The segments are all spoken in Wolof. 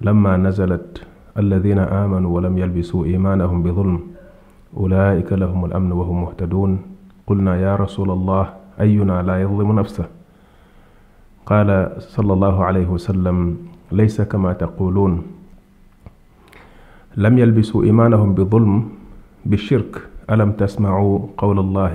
lama nazalat alladina aamanu wa lam yalbisuu imaanahum bi zulm أولئك لهم الأمن وهم مهتدون قلنا يا رسول الله أينا لا يظلم نفسه قال صلى الله عليه وسلم ليس كما تقولون لم يلبسوا إيمانهم بظلم بالشرك ألم تسمعوا قول الله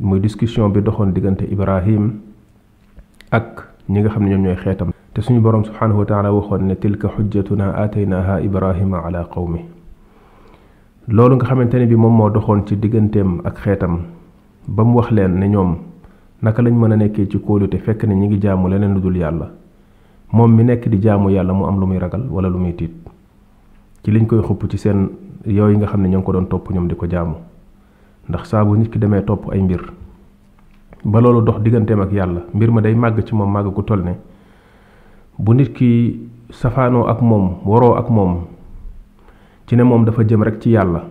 muy discussion bi doxoon diggante Ibrahim ak ñi nga xam ne ñoom ñooy xeetam te suñu borom subhanahu wa taala waxoon ne tilka xujjatuna aataynaha ibrahima ala qawmi loolu nga xamante ne bi moom moo doxoon ci digganteem ak xeetam ba mu wax leen ne ñoom naka lañ mën a nekkee ci kóolute fekk ne ñi ngi jaamu leneen lu dul yàlla moom mi nekk di jaamu yàlla mu am lu muy ragal wala lu muy tiit ci liñ koy xupp ci seen yooyu nga xam ne ñoo ngi ko doon topp ñoom di ko jaamu ndax saa bu nit ki demee topp ay mbir ba loolu dox digganteem ak yàlla mbir ma day màgg ci moom màgg ku toll ne bu nit ki safaanoo ak moom waroo ak moom ci ne moom dafa jëm rek ci yàlla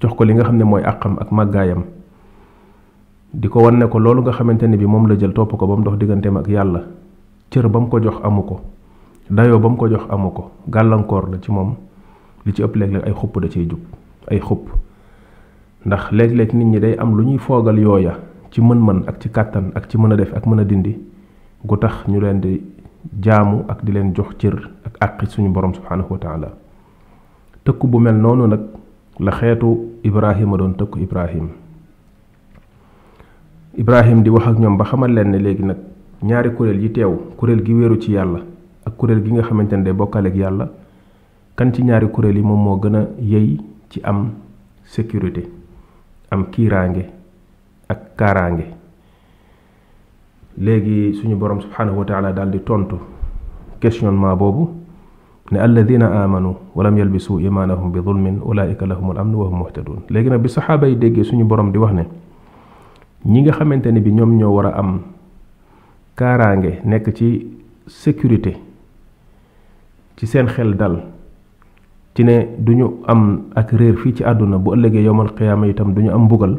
jox ko li nga xam ne mooy àqam ak màggaayam di ko wan ne ko loolu nga xamante ne bi moom la jël topp ko ba mu dox digganteem ak yàlla cër ba mu ko jox amu ko dayoo ba mu ko jox amu ko gàllankoor la ci moom li ci ëpp léeg-léeg ay xupp da cay jub ay xupp ndax léeg-léeg nit ñi day am lu ñuy foogal yooya ci mën-mën ak ci kàttan ak ci mën a def ak mën a dindi gu tax ñu leen di jaamu ak di leen jox cër ak àqi suñu borom subhanahu wa taala tëkku bu mel noonu nag la xeetu ibrahima doon tëkku ibrahim Ibrahim di wax ak ñoom ba xamal leen ne léegi nag ñaari kuréel yi teew kuréel gi wéeru ci yàlla ak kuréel gi nga xamante ne day bokkaleeg yàlla kan ci ñaari kuréel yi moom moo gën a yey ci am sécurité am kiiraange ak kaaraange léegi suñu borom subhanahu wa taala daal di tontu questionnement boobu ne alladina amanu walam yalbisu imanahum bi zulmin ulaika lahum al amn wa hum muhtadun léegi nag bi saxaaba yi déggee suñu borom di wax ne ñi nga xamante ne bi ñoom ñoo war a am kaaraange nekk ci sécurité ci seen xel dal ci ne duñu am ak réer fii ci àdduna bu ëllëgee yowmal qiyaama itam duñu am mbugal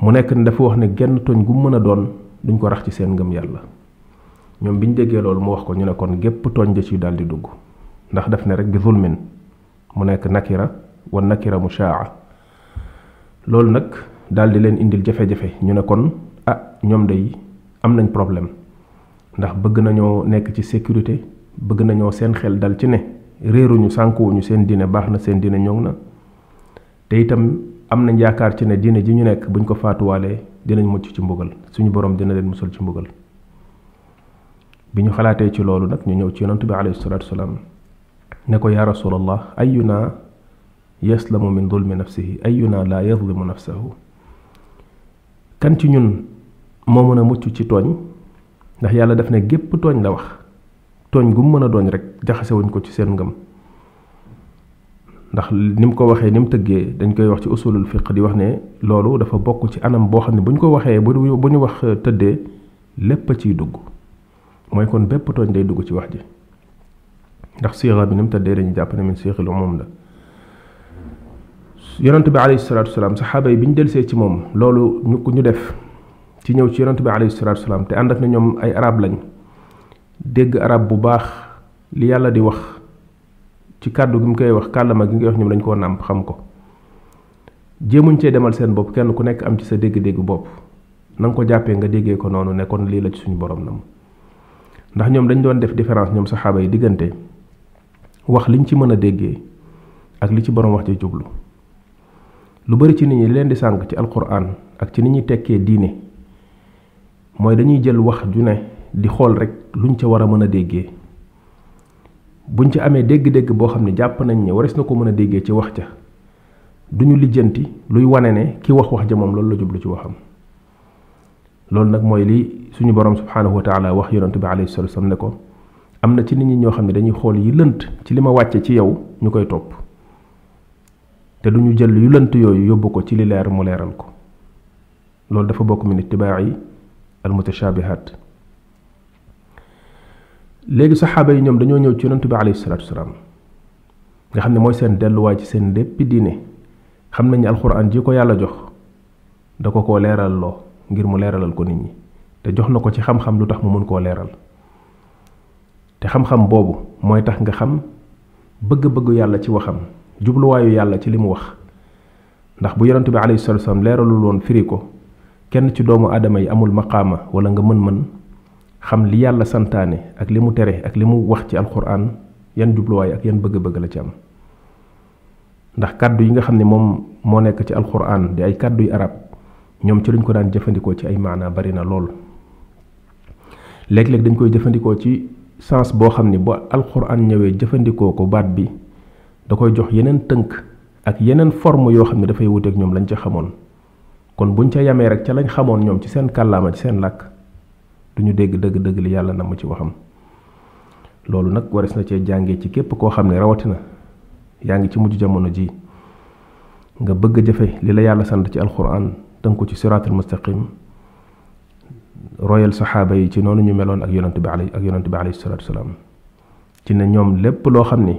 mu nekk ne dafa wax ne genn tooñ gu mën a doon duñ ko rax ci seen ngëm yàlla ñoom bi ñu déggee loolu mu wax ko ñu ne kon gépp tooñ da ciy daal di dugg ndax def ne rek bi zulmin mu nekk nakira wa nakira mu shaa loolu nag daal di leen indil jafe-jafe ñu ne kon ah ñoom day am nañ problème ndax bëgg nañoo nekk ci sécurité bëgg nañoo seen xel dal ci ne réeruñu sànkuwuñu seen dine baax na seen dine ñoŋ na te itam am nañ yaakaar ci ne diine ji ñu nekk buñ ko faatuwaalee dinañ mucc ci mbugal suñu borom dina leen musal ci mbugal bi ñu xalaatee ci loolu nag ñu ñëw ci yonantu bi alayhi salaatu wasalaam ne ko yaa rasulallah ayuna yaslamu min dulmi nafsihi ayuna la yadlimu nafsahu kan ci ñun moo mën a mucc ci tooñ ndax yàlla daf ne gépp tooñ la wax tooñ gu mu mën a doon rek jaxase wuñ ko ci seen ngëm ndax ni mu ko waxee ni mu tëggee dañ koy wax ci usulul fiq di wax ne loolu dafa bokk ci anam boo xam ne bu ñu ko waxee bu bu ñu wax tëddee lépp a ciy dugg mooy kon bépp tooñ day dugg ci wax ji ndax siira bi ni mu tëddee dañu jàpp ne min siixil umum la yonent bi alayhi salaatu wasalaam saxaaba yi bi ñu delsee ci moom loolu ñu ko ñu def ci ñëw ci yonent bi alayhi salaatu wasalaam te ànd ak na ñoom ay arab lañ dégg arab bu baax li yàlla di wax ci kàddu gi mu koy wax kàllama gi mu koy wax ñoom dañ koo nàmp xam ko jéemuñ cee demal seen bopp kenn ku nekk am ci sa dégg-dégg bopp na nga ko jàppee nga déggee ko noonu ne kon lii la ci suñu borom nam ndax ñoom dañ doon def différence ñoom saxaaba yi diggante wax liñ ci mën a déggee ak li ci borom wax ci jublu lu bari ci nit ñi leen di sànq ci alquran ak ci nit ñi tekkee diine mooy dañuy jël wax ju ne di xool rek luñ ca war a mën a déggee buñ ci amee dégg-dégg boo xam ne jàpp nañ ne wares na ko mën a déggee ci wax ca duñu lijjanti luy wane ne ki wax wax ja moom loolu la jublu ci waxam loolu nag mooy li suñu borom subhanahu wa taala wax yonent bi alayhi salatu wasallam ne ko am na ci nit ñi ñoo xam ne dañuy xool yi lënt ci li ma wàcce ci yow ñu koy topp te duñu jël yu lënt yooyu yóbbu ko ci li leer mu leeral ko loolu dafa bokk min itibaa'i al mutashabihat léegi saxaaba yi ñoom dañoo ñëw ci yonent bi alayhi salaatu wasalaam nga xam ne mooy seen delluwaay ci seen léppi diine xam nañu alxuraan ji ko yàlla jox da ko koo leeral loo ngir mu leeralal ko nit ñi te jox na ko ci xam-xam lu tax mu mën koo leeral te xam-xam boobu mooy tax nga xam bëgg-bëggu yàlla ci waxam jubluwaayu yàlla ci li mu wax ndax bu yonent bi alayhi salatu wasallam leeralul woon firi ko kenn ci doomu aadama yi amul maqaama wala nga mën-mën xam li yàlla santaane ak li mu tere ak li mu wax ci alquran yan jubluwaay ak yan bëgg-bëgg la ci am ndax kàddu yi nga xam ne moom moo nekk ci alquran di ay kàddu yu arab ñoom ci luñ ko daan jëfandikoo ci ay maanaa bari na lool léeg-léeg dañ koy jëfandikoo ci sens boo xam ne bu alquran ñëwee jëfandikoo ko baat bi da koy jox yeneen tënk ak yeneen forme yoo xam ne dafay wuteeg ñoom lañ ca xamoon kon buñ ca yamee rek ca lañ xamoon ñoom ci seen kàllaama ci seen làkk duñu dégg dëgg-dëgg li yàlla namm ci waxam loolu nag wares na cee jàngee ci képp koo xam ne rawatina yaa ngi ci mujj jamono ji nga bëgg a jëfe li la yàlla sant ci alquran tënku ci siraatul mustaqim royal saxaaba yi ci noonu ñu meloon ak yonante bi alay ak yonante bi alayhi salaatu wasalaam ci ne ñoom lépp loo xam ni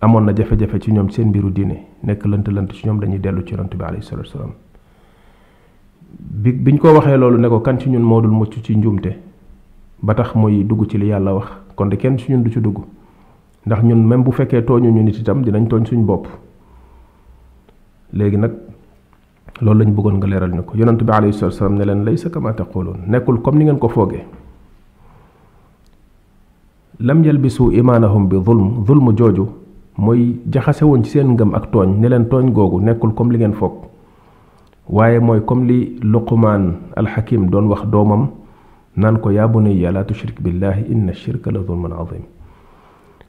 amoon na jafe-jafe ci ñoom seen mbiru diine nekk lënt lënt ci ñoom dañuy dellu ci yonent bi alayhi salatu wasalaam bi biñ ko waxee loolu ne ko kan ci ñun moo dul mucc ci njuumte ba tax muy dugg ci li yàlla wax kon de kenn ci ñun du ci dugg ndax ñun même bu fekkee tooñu ñu nit itam dinañ tooñ suñ bopp léegi nag loolu lañ bëggoon nga leeral ñu ko yonent bi alayhi salatu wasalaam ne leen laysa kama taqulun nekkul comme ni ngeen ko foogee lam yalbisu imaanahum bi zulm zulm jooju mooy jaxase woon ci seen ngëm ak tooñ ne leen tooñ googu nekkul comme li ngeen foog waaye mooy comme li luqumaan alxakim doon wax doomam naan ko yaa bunayya laa tushrik billahi inna shirka la zulmun azim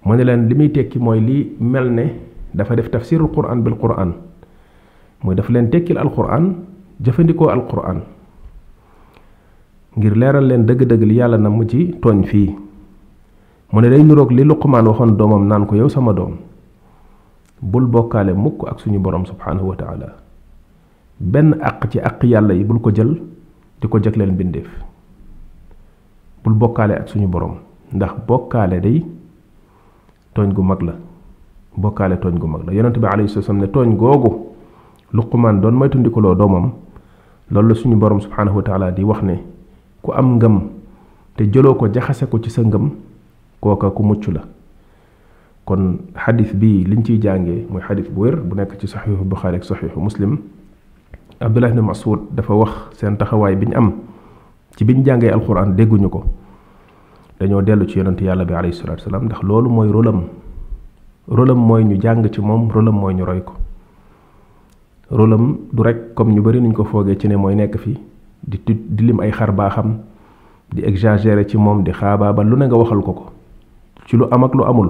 mu ne leen li muy tekki mooy li mel ne dafa def tafsirul quran bil quran mooy dafa leen tekkil alquran jëfandikoo alquran ngir leeral leen dëgg-dëgg li yàlla namm ci tooñ fii mu ne day nuroog li luqmaan waxoon doomam naan ko yow sama doom bul bokkaale mukk ak suñu borom subhanahu wa taala benn àq ci àq yàlla yi bul ko jël di ko jagleel mbindeef bul bokkaale ak suñu borom ndax bokkaale day tooñ gu mag la bokkaale tooñ gu mag la yonent bi alayhi salaam ne tooñ googu luqumaan doon moytandikuloo doomam loolu la suñu borom subhaanahu wa taala di wax ne ku am ngëm te jëloo ko jaxase ko ci sa ngëm kooka ku mucc la kon xadis bi liñ ciy jàngee mooy xadis bu wér bu nekk ci saxiixu buxaari ak saxiixu muslim abdullah ibn masud dafa wax seen taxawaay bi ñu am ci biñ jàngee alquran dégguñu ko dañoo dellu ci yonent yàlla bi alayhi salaatu salaam ndax loolu mooy rôlam rôlam mooy ñu jàng ci moom rôlam mooy ñu roy ko rôlam du rek comme ñu bari nuñ ko foogee ci ne mooy nekk fi di di lim ay xar baaxam di exagérer ci moom di xaabaabal lu ne nga waxal ko ko ci lu am ak lu amul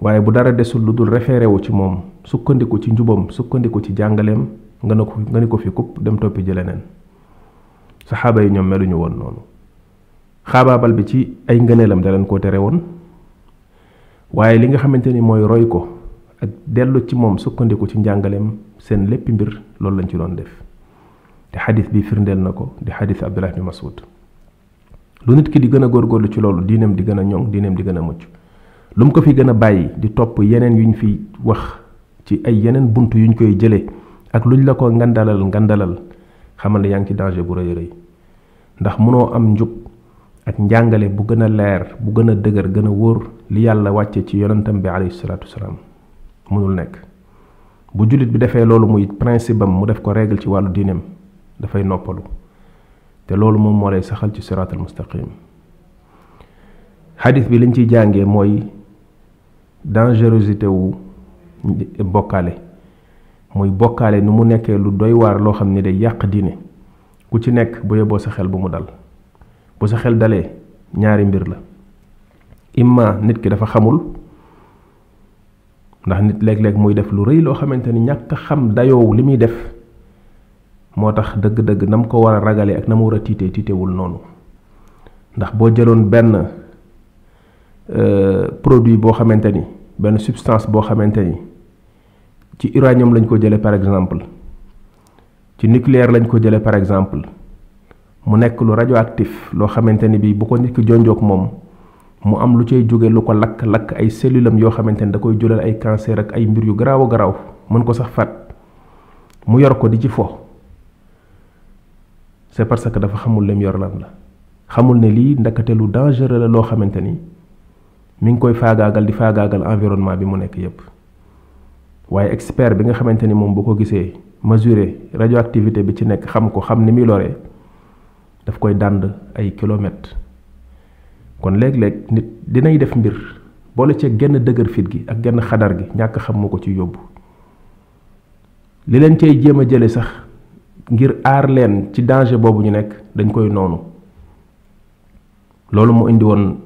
waaye bu dara desul lu dul référé wu ci moom sukkandiku ci njubam sukkandiku ci jàngaleem nga ne ko nga ne ko fi kupp dem toppi ji leneen saxaaba yi ñoom meluñu woon noonu xaabaabal bi ci ay ngëneelam da leen koo tere woon waaye li nga xamante ni mooy roy ko ak dellu ci moom sukkandiku ci njàngaleem seen lépp mbir loolu lañ ci doon def te xadis bi firndeel na ko di xadis abdullah bi masud lu nit ki di gën a góorgóorlu ci loolu diineem di gën a ñoŋ diineem di gën a mucc lu mu ko fi gën a bàyyi di topp yeneen yuñ fi wax ci ay yeneen bunt yuñ koy jëlee ak luñ la ko ngandalal ngandalal xamal ne yaa ngi ci danger bu rëy rëy ndax mënoo am njub ak njàngale bu gën a leer bu gën a dëgër gën a wóor li yàlla wàcce ci yonentam bi alayhi salaatu wasalaam mënul nekk bu jullit bi defee loolu muy principe am mu def ko règle ci wàllu diineem dafay noppalu te loolu moom moo lay saxal ci siraatal mustaqim xadis bi liñ ciy jàngee mooy dangerosité wu bokkaale muy bokkaale ni mu nekkee lu doy waar loo xam ne day yàq diine ku ci nekk bu yeboo sa xel bu mu dal bu sa xel dalee ñaari mbir la imma nit ki dafa xamul ndax nit léeg-léeg muy def lu rëy loo xamante ni ñàkk xam dayoow li muy def moo tax dëgg-dëgg nam ko war a ragalee ak na mu war a tiitee tiitewul noonu ndax boo jëloon benn euh, produit boo xamante ni benn substance boo xamante ni ci uranium lañ ko jëlee par exemple ci nucléaire lañ ko jëlee par exemple mu nekk lu radioactif loo xamante ni bii bu ko nit ki jonjoog moom mu am lu cay jóge lu ko lakk lakk ay cellulam yoo xamante ni da koy julal ay cancer ak ay mbir yu garaaw garaaw mën ko sax fat mu yor ko di ci fo c'est parce que dafa xamul lem yor lan la xamul ne lii ndakate lu dangereux la loo xamante ni mi ngi koy faagaagal di faagaagal environnement bi mu nekk yépp waaye expert bi nga xamante ni moom bu ko gisee mesurer radioactivité bi ci nekk xam ko xam ni muy loree daf koy dànd ay kilomètres kon léeg-léeg nit dinay def mbir boole ci genn dëgër fit gi ak genn xadar gi ñàkk xam moo ko ci yóbbu li leen cay jéem a jële sax ngir aar leen ci danger boobu ñu nekk dañ koy noonu loolu mu indi woon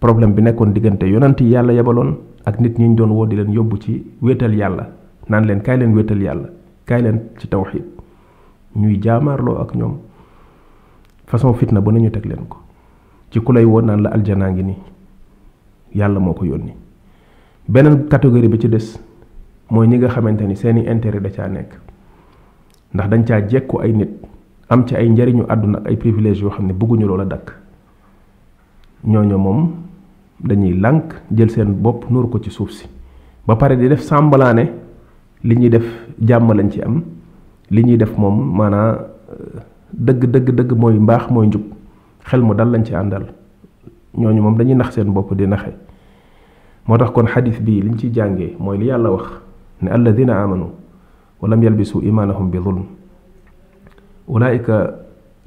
problème bi nekkoon diggante yonant yi yàlla yebaloon ak nit ñi ñu doon woo di leen yóbbu ci wéetal yàlla naan leen kaay leen wéetal yàlla kaay leen ci tawxiid ñuy jaamaarloo ak ñoom façon fitna bu nañu teg leen ko ci ku lay woon naan la aljanaa ngi nii yàlla moo ko yónni beneen catégorie bi ci des mooy ñi nga xamante ni seeni intérêt da caa nekk ndax dañ caa jekku ay nit am ci ay njariñu àdduna ak ay privilège yoo xam ne bëgguñu loola dakk ñooñu moom dañuy lànk jël seen bopp nuur ko ci suuf si ba pare di def sàmbalaane li ñuy def jàmm lañ ci am li ñuy def moom maanaa euh, dëgg dëgg dëgg mooy mbaax mooy njub xel mu dal lañ ci àndal ñooñu moom dañuy nax seen bopp di naxe moo tax kon xadis bii liñ ci jàngee mooy li yàlla wax ne alladina amanu walam yalbisu imaanahum bi zulm ulaayika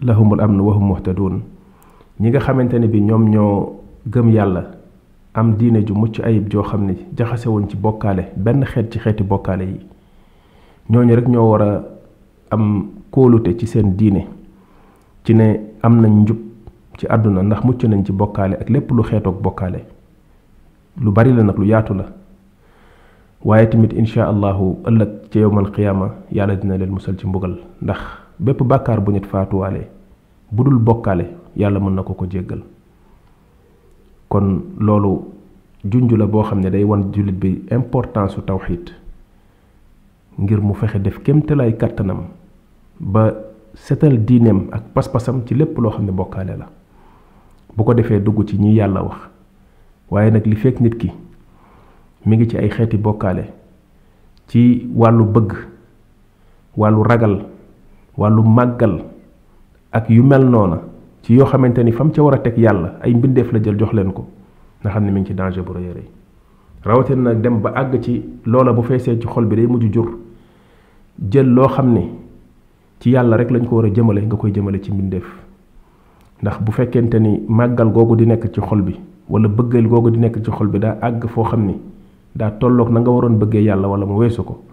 lahumul amnu wahum muhtadun ñi nga xamante ne bi ñoom ñoo gëm yàlla am diine ju mucc ayib joo xam ne jaxasewuñ ci bokkaale benn xeet ci xeeti bokkaale yi ñooñu rek ñoo war a am kóolute ci seen diine ci ne am nañ njub ci àdduna ndax mucc nañ ci bokkaale ak lépp lu xeetoog bokkaale lu bari la nag lu yaatu la waaye tamit incha allahu ëllëg ca yowmal qiyaama yàlla dina leen musal ci mbugal ndax bépp bàkkaar bu nit faatuwaale bu dul bokkaale yàlla mën na ko ko jéggal kon loolu junj la boo xam ne day wan jullit bi importance su tawxiid ngir mu fexe def kémtalaay kàttanam ba setal diineem ak pas-pasam ci lépp loo xam ne bokkaale la bu ko defee dugg ci ñi yàlla wax waaye nag li fekk nit ki mi ngi ci ay xeeti bokkaale ci wàllu bëgg wàllu ragal wàllu màggal ak yu mel noona ci yoo xamante ni fam ca war a teg yàlla ay mbindeef la jël jox leen ko nga xam ne mi ngi ci danger bu rëy rëy rawatina nag dem ba àgg ci loola bu feesee ci xol bi day mujj jur jël loo xam ne ci yàlla rek lañ ko war a jëmale nga koy jëmale ci mbindeef ndax bu fekkente ni màggal googu di nekk ci xol bi wala bëggeel googu di nekk ci xol bi daa àgg foo xam ni daa tolloog na nga waroon bëggee yàlla wala mu weesu ko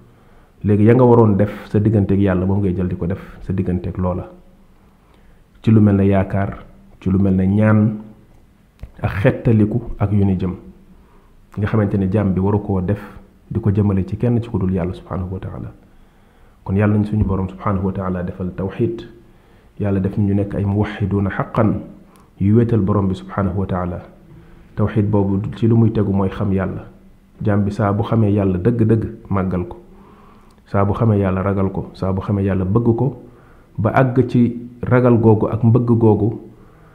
léegi ya nga waroon def sa digganteeg yàlla moom ngay jël di ko def sa digganteeg loola ci lu mel ne yaakaar ci lu mel ne ñaan ak xettaliku ak yu ni jëm nga xamante ne jàmm bi waru koo def di ko jëmale ci kenn ci ku dul yàlla subhanahu wa taala kon yàlla nañ suñu borom subhanahu wa taala defal tawxid yàlla def ñu nekk ay muwaxiduuna xaqan yu wéetal borom bi subhanahu wa taala tawxid boobu ci lu muy tegu mooy xam yàlla jàmm bi saa bu xamee yàlla dëgg-dëgg màggal ko saa bu xamee yàlla ragal ko saa bu xamee yàlla bëgg ko ba àgg ci ragal googu ak mbëgg googu